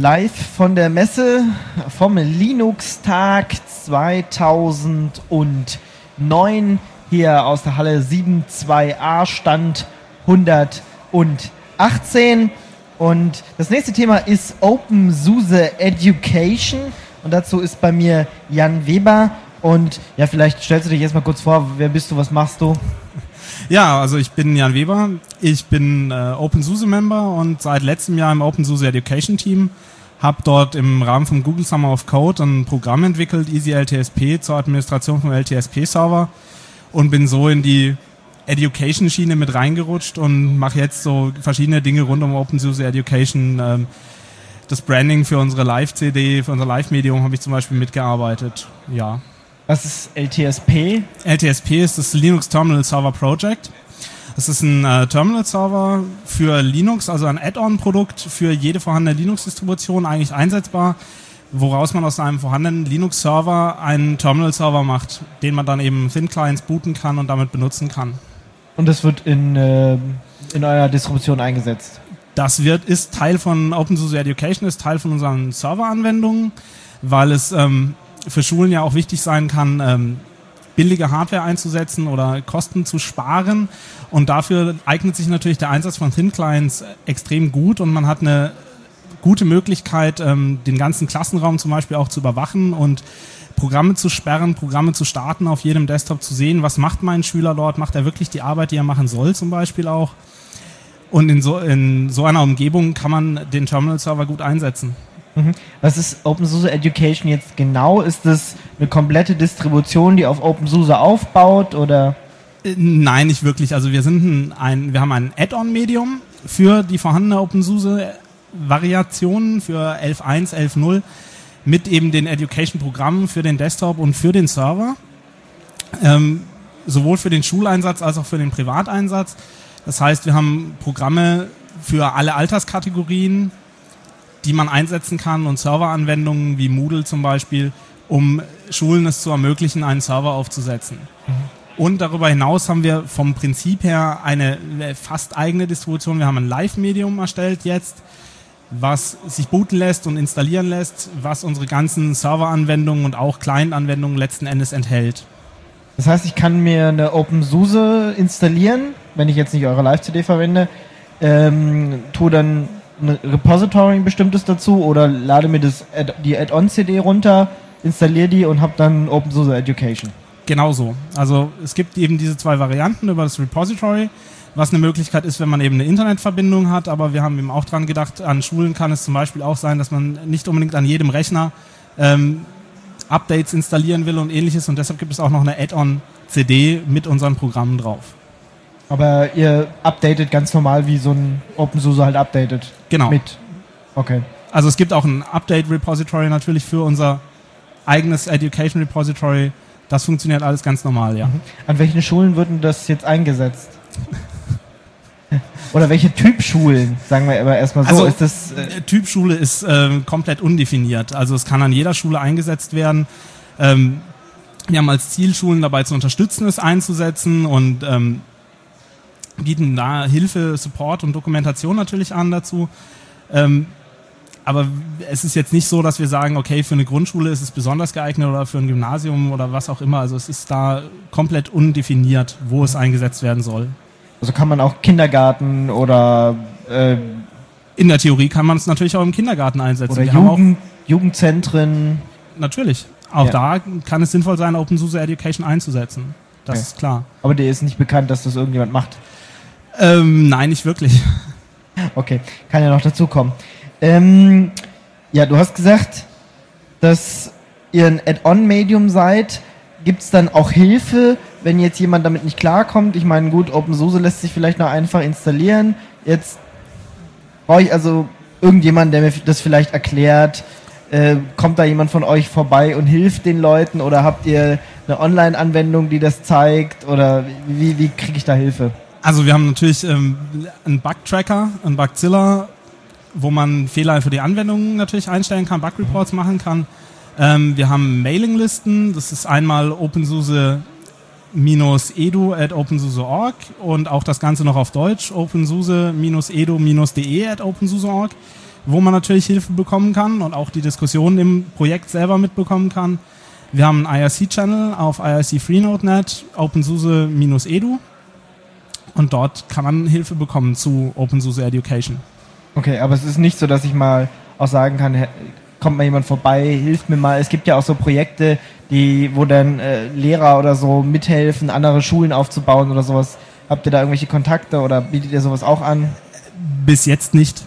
live von der Messe vom Linux-Tag 2009 hier aus der Halle 72a Stand 118. Und das nächste Thema ist OpenSUSE Education. Und dazu ist bei mir Jan Weber. Und ja, vielleicht stellst du dich erstmal kurz vor, wer bist du, was machst du? Ja, also ich bin Jan Weber. Ich bin äh, OpenSUSE-Member und seit letztem Jahr im OpenSUSE Education Team. Habe dort im Rahmen vom Google Summer of Code ein Programm entwickelt, EasyLTSP, zur Administration vom LTSP-Server und bin so in die Education-Schiene mit reingerutscht und mache jetzt so verschiedene Dinge rund um OpenSUSE Education. Ähm, das Branding für unsere Live-CD, für unser Live-Medium habe ich zum Beispiel mitgearbeitet. Ja. Was ist LTSP? LTSP ist das Linux Terminal Server Project. Das ist ein äh, Terminal-Server für Linux, also ein Add-on-Produkt für jede vorhandene Linux-Distribution eigentlich einsetzbar, woraus man aus einem vorhandenen Linux-Server einen Terminal-Server macht, den man dann eben Thin-Clients booten kann und damit benutzen kann. Und das wird in, äh, in eurer Distribution eingesetzt? Das wird, ist Teil von OpenSUSE Education, ist Teil von unseren Server-Anwendungen, weil es ähm, für Schulen ja auch wichtig sein kann, ähm, billige Hardware einzusetzen oder Kosten zu sparen. Und dafür eignet sich natürlich der Einsatz von Thin Clients extrem gut und man hat eine gute Möglichkeit, ähm, den ganzen Klassenraum zum Beispiel auch zu überwachen und Programme zu sperren, Programme zu starten, auf jedem Desktop zu sehen, was macht mein Schüler dort, macht er wirklich die Arbeit, die er machen soll zum Beispiel auch. Und in so, in so einer Umgebung kann man den Terminal-Server gut einsetzen. Mhm. Was ist OpenSUSE Education jetzt genau? Ist das eine komplette Distribution, die auf OpenSUSE aufbaut oder? Äh, nein, nicht wirklich. Also wir sind ein, wir haben ein Add-on-Medium für die vorhandene OpenSUSE-Variationen für 11.1, 11.0 mit eben den Education-Programmen für den Desktop und für den Server. Ähm, sowohl für den Schuleinsatz als auch für den Privateinsatz. Das heißt, wir haben Programme für alle Alterskategorien, die man einsetzen kann und Serveranwendungen wie Moodle zum Beispiel, um Schulen es zu ermöglichen, einen Server aufzusetzen. Mhm. Und darüber hinaus haben wir vom Prinzip her eine fast eigene Distribution. Wir haben ein Live-Medium erstellt jetzt, was sich booten lässt und installieren lässt, was unsere ganzen Serveranwendungen und auch Client-Anwendungen letzten Endes enthält. Das heißt, ich kann mir eine OpenSUSE installieren, wenn ich jetzt nicht eure Live-CD verwende, ähm, tue dann ein Repository ein bestimmtes dazu oder lade mir das Ad die Add-on-CD runter, installiere die und habe dann OpenSUSE Education. Genau so. Also es gibt eben diese zwei Varianten über das Repository, was eine Möglichkeit ist, wenn man eben eine Internetverbindung hat, aber wir haben eben auch dran gedacht, an Schulen kann es zum Beispiel auch sein, dass man nicht unbedingt an jedem Rechner ähm, Updates installieren will und ähnliches und deshalb gibt es auch noch eine Add-on-CD mit unseren Programmen drauf. Aber ihr updatet ganz normal, wie so ein OpenSUSE halt updatet. Genau. Mit. Okay. Also es gibt auch ein Update-Repository natürlich für unser eigenes Education Repository. Das funktioniert alles ganz normal, ja. Mhm. An welchen Schulen würden das jetzt eingesetzt? Oder welche Typschulen, sagen wir aber erstmal so, also, ist das. Äh Typschule ist äh, komplett undefiniert. Also es kann an jeder Schule eingesetzt werden. Ähm, wir haben als Ziel, Schulen dabei zu unterstützen, es einzusetzen und ähm, bieten da Hilfe, Support und Dokumentation natürlich an dazu. Ähm, aber es ist jetzt nicht so, dass wir sagen, okay, für eine Grundschule ist es besonders geeignet oder für ein Gymnasium oder was auch immer. Also es ist da komplett undefiniert, wo es eingesetzt werden soll. Also kann man auch Kindergarten oder äh, in der Theorie kann man es natürlich auch im Kindergarten einsetzen. Oder Jugend, Jugendzentren. Natürlich. Auch ja. da kann es sinnvoll sein, OpenSUSE Education einzusetzen. Das okay. ist klar. Aber dir ist nicht bekannt, dass das irgendjemand macht. Ähm, nein, nicht wirklich. Okay, kann ja noch dazukommen. Ähm, ja, du hast gesagt, dass ihr ein Add-on-Medium seid. Gibt es dann auch Hilfe, wenn jetzt jemand damit nicht klarkommt? Ich meine, gut, OpenSUSE lässt sich vielleicht noch einfach installieren. Jetzt brauche ich also irgendjemand, der mir das vielleicht erklärt. Äh, kommt da jemand von euch vorbei und hilft den Leuten? Oder habt ihr eine Online-Anwendung, die das zeigt? Oder wie, wie kriege ich da Hilfe? Also wir haben natürlich ähm, einen Bug-Tracker, einen Bugzilla, wo man Fehler für die Anwendungen natürlich einstellen kann, Bug-Reports machen kann. Ähm, wir haben Mailinglisten, das ist einmal OpenSUSE edu at opensuse.org und auch das Ganze noch auf Deutsch, opensuse-edu-de at opensuse.org. wo man natürlich Hilfe bekommen kann und auch die Diskussionen im Projekt selber mitbekommen kann. Wir haben einen IRC-Channel auf IRC FreeNodeNet, OpenSUSE-Edu und dort kann man Hilfe bekommen zu OpenSUSE Education. Okay, aber es ist nicht so, dass ich mal auch sagen kann, kommt mal jemand vorbei, hilft mir mal. Es gibt ja auch so Projekte, die, wo dann äh, Lehrer oder so mithelfen, andere Schulen aufzubauen oder sowas. Habt ihr da irgendwelche Kontakte oder bietet ihr sowas auch an? Bis jetzt nicht.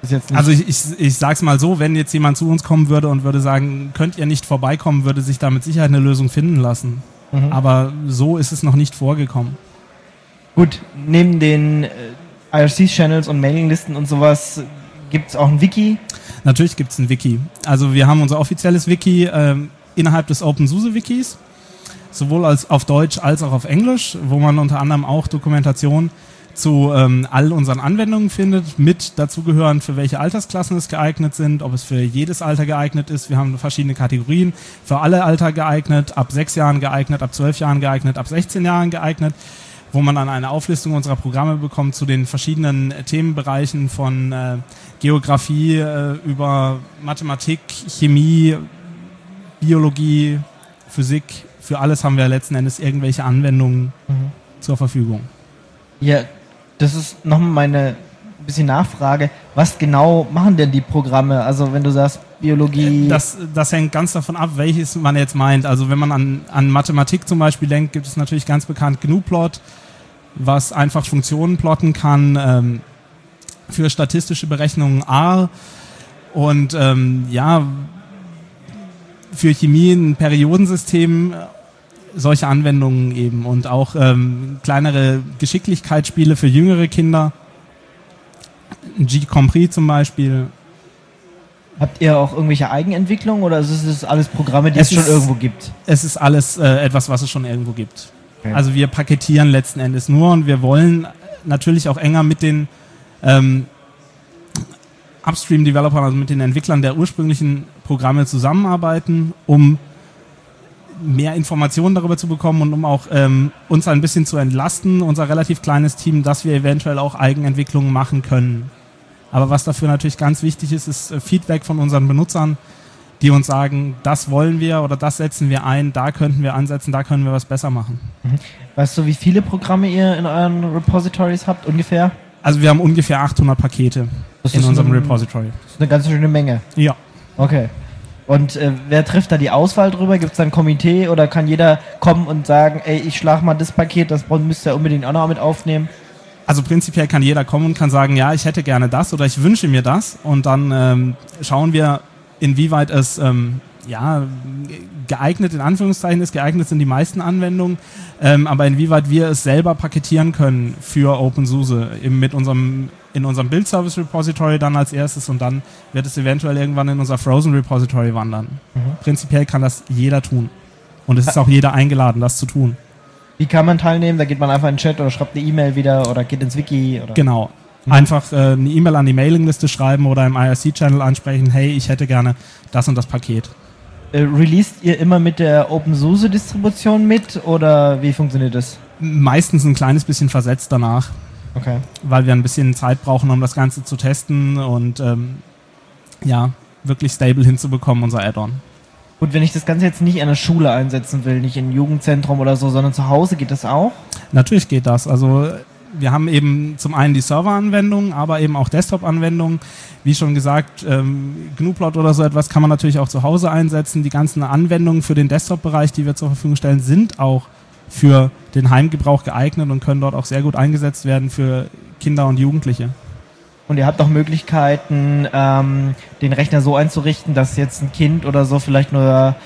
Bis jetzt nicht. Also ich, ich, ich sag's mal so, wenn jetzt jemand zu uns kommen würde und würde sagen, könnt ihr nicht vorbeikommen, würde sich da mit Sicherheit eine Lösung finden lassen. Mhm. Aber so ist es noch nicht vorgekommen. Gut, neben den äh, IRC-Channels und Mailinglisten und sowas gibt es auch ein Wiki. Natürlich gibt es ein Wiki. Also wir haben unser offizielles Wiki ähm, innerhalb des OpenSUSE-Wikis, sowohl als auf Deutsch als auch auf Englisch, wo man unter anderem auch Dokumentation zu ähm, all unseren Anwendungen findet, mit dazugehören, für welche Altersklassen es geeignet sind, ob es für jedes Alter geeignet ist. Wir haben verschiedene Kategorien, für alle Alter geeignet, ab sechs Jahren geeignet, ab zwölf Jahren geeignet, ab 16 Jahren geeignet wo man dann eine Auflistung unserer Programme bekommt zu den verschiedenen Themenbereichen von äh, Geografie äh, über Mathematik, Chemie, Biologie, Physik. Für alles haben wir letzten Endes irgendwelche Anwendungen mhm. zur Verfügung. Ja, das ist nochmal meine bisschen Nachfrage. Was genau machen denn die Programme? Also wenn du sagst Biologie. Das, das hängt ganz davon ab, welches man jetzt meint. Also wenn man an, an Mathematik zum Beispiel denkt, gibt es natürlich ganz bekannt GNU-Plot was einfach Funktionen plotten kann ähm, für statistische Berechnungen R und ähm, ja, für Chemie ein Periodensystem, äh, solche Anwendungen eben und auch ähm, kleinere Geschicklichkeitsspiele für jüngere Kinder. G-Compris zum Beispiel. Habt ihr auch irgendwelche Eigenentwicklungen oder ist es alles Programme, die es, es schon irgendwo gibt? Es ist alles äh, etwas, was es schon irgendwo gibt. Okay. Also wir paketieren letzten Endes nur und wir wollen natürlich auch enger mit den ähm, Upstream-Developern, also mit den Entwicklern der ursprünglichen Programme zusammenarbeiten, um mehr Informationen darüber zu bekommen und um auch ähm, uns ein bisschen zu entlasten, unser relativ kleines Team, dass wir eventuell auch Eigenentwicklungen machen können. Aber was dafür natürlich ganz wichtig ist, ist äh, Feedback von unseren Benutzern, die uns sagen, das wollen wir oder das setzen wir ein, da könnten wir ansetzen, da können wir was besser machen. Mhm. Weißt du, wie viele Programme ihr in euren Repositories habt ungefähr? Also wir haben ungefähr 800 Pakete das in unserem ein, Repository. Das ist eine ganz schöne Menge. Ja. Okay. Und äh, wer trifft da die Auswahl drüber? Gibt es da ein Komitee oder kann jeder kommen und sagen, ey, ich schlage mal das Paket, das müsst ihr unbedingt auch noch mit aufnehmen? Also prinzipiell kann jeder kommen und kann sagen, ja, ich hätte gerne das oder ich wünsche mir das. Und dann ähm, schauen wir, inwieweit es ähm, ja, geeignet in Anführungszeichen ist, geeignet sind die meisten Anwendungen, ähm, aber inwieweit wir es selber paketieren können für OpenSUSE eben mit unserem in unserem Build Service Repository dann als erstes und dann wird es eventuell irgendwann in unser Frozen Repository wandern. Mhm. Prinzipiell kann das jeder tun und es ist auch jeder eingeladen, das zu tun. Wie kann man teilnehmen? Da geht man einfach in den Chat oder schreibt eine E-Mail wieder oder geht ins Wiki? Oder? Genau. Mhm. Einfach äh, eine E-Mail an die Mailingliste schreiben oder im IRC-Channel ansprechen, hey, ich hätte gerne das und das Paket. Äh, released ihr immer mit der OpenSUSE-Distribution mit oder wie funktioniert das? Meistens ein kleines bisschen versetzt danach. Okay. Weil wir ein bisschen Zeit brauchen, um das Ganze zu testen und ähm, ja, wirklich stable hinzubekommen, unser Add-on. Gut, wenn ich das Ganze jetzt nicht in der Schule einsetzen will, nicht in ein Jugendzentrum oder so, sondern zu Hause, geht das auch? Natürlich geht das. Also wir haben eben zum einen die Server-Anwendungen, aber eben auch Desktop-Anwendungen. Wie schon gesagt, ähm, GNU-Plot oder so etwas kann man natürlich auch zu Hause einsetzen. Die ganzen Anwendungen für den Desktop-Bereich, die wir zur Verfügung stellen, sind auch für den Heimgebrauch geeignet und können dort auch sehr gut eingesetzt werden für Kinder und Jugendliche. Und ihr habt auch Möglichkeiten, ähm, den Rechner so einzurichten, dass jetzt ein Kind oder so vielleicht nur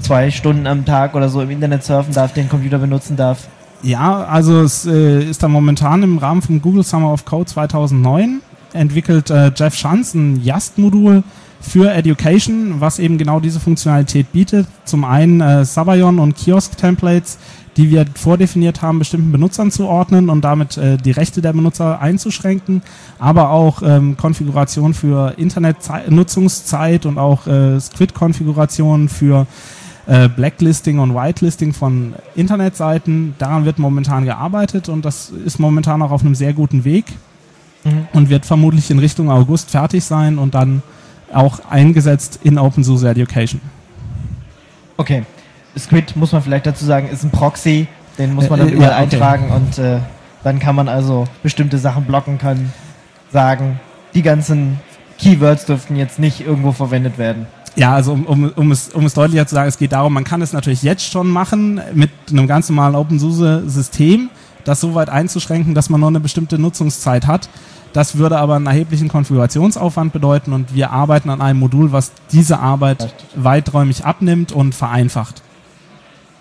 zwei Stunden am Tag oder so im Internet surfen darf, den Computer benutzen darf. Ja, also es äh, ist da momentan im Rahmen vom Google Summer of Code 2009 entwickelt äh, Jeff Schanz ein Yast-Modul für Education, was eben genau diese Funktionalität bietet. Zum einen äh, Sabayon und Kiosk-Templates, die wir vordefiniert haben, bestimmten Benutzern zu ordnen und damit äh, die Rechte der Benutzer einzuschränken, aber auch ähm, Konfiguration für Internetnutzungszeit und auch äh, Squid-Konfiguration für äh, Blacklisting und Whitelisting von Internetseiten. Daran wird momentan gearbeitet und das ist momentan auch auf einem sehr guten Weg. mhm. und wird vermutlich in Richtung August fertig sein und dann auch eingesetzt in OpenSUSE Education. Okay. Squid, muss man vielleicht dazu sagen, ist ein Proxy, den muss man dann äh, überall ja, okay. eintragen und äh, dann kann man also bestimmte Sachen blocken können, sagen, die ganzen Keywords dürften jetzt nicht irgendwo verwendet werden. Ja, also um, um, um, es, um es deutlicher zu sagen, es geht darum, man kann es natürlich jetzt schon machen mit einem ganz normalen OpenSUSE-System, das so weit einzuschränken, dass man nur eine bestimmte Nutzungszeit hat. Das würde aber einen erheblichen Konfigurationsaufwand bedeuten und wir arbeiten an einem Modul, was diese Arbeit weiträumig abnimmt und vereinfacht.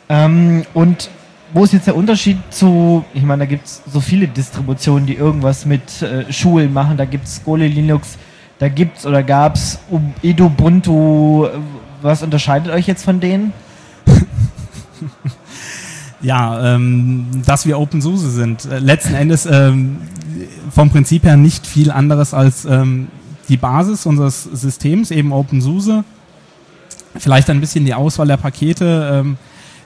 Ähm, und wo ist jetzt der Unterschied zu, ich meine, da gibt es so viele Distributionen, die irgendwas mit äh, Schulen machen, da gibt es Gole Linux, da gibt es oder gab es Ubuntu, was unterscheidet euch jetzt von denen? ja, ähm, dass wir OpenSUSE sind. Äh, letzten Endes ähm, vom Prinzip her nicht viel anderes als ähm, die Basis unseres Systems, eben OpenSUSE. Vielleicht ein bisschen die Auswahl der Pakete, ähm,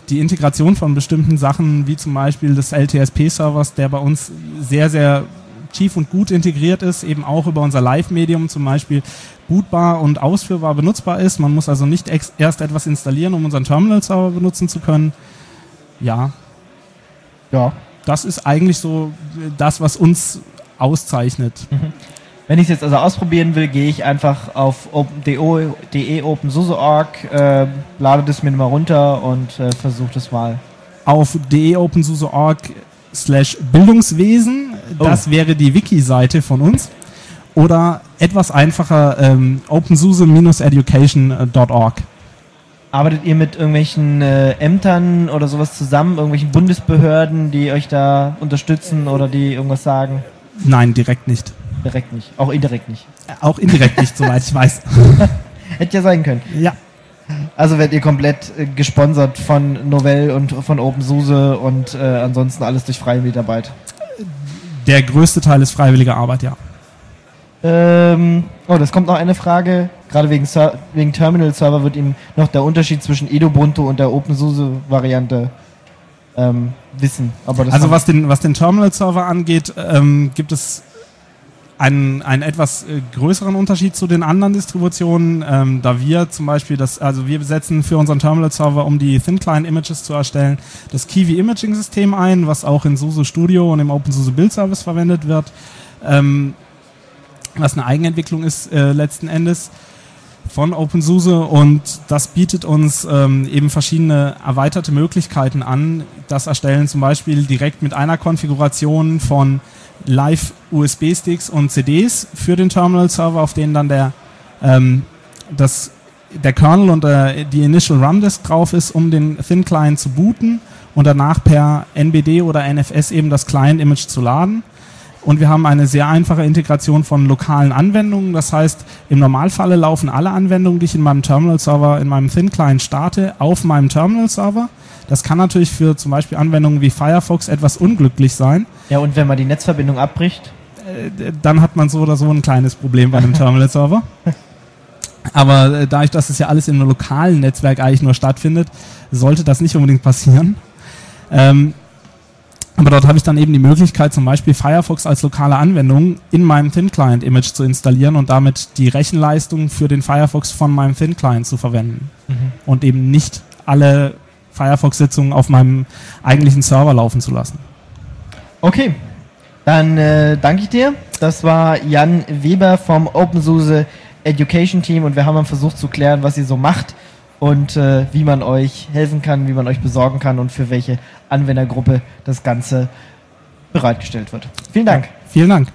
die Integration von bestimmten Sachen, wie zum Beispiel des LTSP-Servers, der bei uns sehr, sehr tief und gut integriert ist, eben auch über unser Live-Medium zum Beispiel bootbar und ausführbar benutzbar ist. Man muss also nicht erst etwas installieren, um unseren Terminal-Server benutzen zu können. Ja. Ja. Das ist eigentlich so das, was uns auszeichnet. Mhm. Wenn ich es jetzt also ausprobieren will, gehe ich einfach auf de OpenSUSE.org, äh, lade das mir mal runter und äh, versuche das mal. Auf de OpenSUSE.org slash Bildungswesen, oh. das wäre die Wiki-Seite von uns. Oder etwas einfacher ähm, opensuse-education.org. Arbeitet ihr mit irgendwelchen äh, Ämtern oder sowas zusammen, irgendwelchen Bundesbehörden, die euch da unterstützen oder die irgendwas sagen? Nein, direkt nicht. Direkt nicht. Auch indirekt nicht. Auch indirekt nicht, soweit ich weiß. Hätte ja sein können. Ja. Also werdet ihr komplett äh, gesponsert von Novell und von OpenSUSE und äh, ansonsten alles durch freie Mitarbeit. Der größte Teil ist freiwillige Arbeit, ja. Ähm, oh, das kommt noch eine Frage. Gerade wegen, wegen Terminal-Server wird ihm noch der Unterschied zwischen Edubuntu und der OpenSUSE-Variante ähm, wissen. also was den, was den Terminal-Server angeht, ähm, gibt es einen, einen etwas äh, größeren Unterschied zu den anderen Distributionen, ähm, da wir zum Beispiel das, also wir setzen für unseren Terminal-Server, um die Thin Client Images zu erstellen, das Kiwi Imaging System ein, was auch in SUSE Studio und im OpenSUSE Build Service verwendet wird, ähm, was eine Eigenentwicklung ist äh, letzten Endes von OpenSUSE und das bietet uns ähm, eben verschiedene erweiterte Möglichkeiten an. Das Erstellen zum Beispiel direkt mit einer Konfiguration von Live-USB-Sticks und CDs für den Terminal-Server, auf denen dann der, ähm, das, der Kernel und der, die Initial RAM-Disk drauf ist, um den Thin-Client zu booten und danach per NBD oder NFS eben das Client-Image zu laden. Und wir haben eine sehr einfache Integration von lokalen Anwendungen. Das heißt, im Normalfalle laufen alle Anwendungen, die ich in meinem Terminal-Server, in meinem Thin-Client starte, auf meinem Terminal-Server. Das kann natürlich für zum Beispiel Anwendungen wie Firefox etwas unglücklich sein. Ja, und wenn man die Netzverbindung abbricht? Äh, dann hat man so oder so ein kleines Problem bei einem Terminal-Server. Aber äh, dadurch, dass es ja alles in einem lokalen Netzwerk eigentlich nur stattfindet, sollte das nicht unbedingt passieren. Ähm, aber dort habe ich dann eben die Möglichkeit, zum Beispiel Firefox als lokale Anwendung in meinem Thin-Client-Image zu installieren und damit die Rechenleistung für den Firefox von meinem Thin-Client zu verwenden. Mhm. Und eben nicht alle Firefox-Sitzungen auf meinem eigentlichen Server laufen zu lassen. Okay, dann äh, danke ich dir. Das war Jan Weber vom OpenSUSE Education Team und wir haben versucht zu klären, was ihr so macht und äh, wie man euch helfen kann, wie man euch besorgen kann und für welche Anwendergruppe das Ganze bereitgestellt wird. Vielen Dank. Ja, vielen Dank.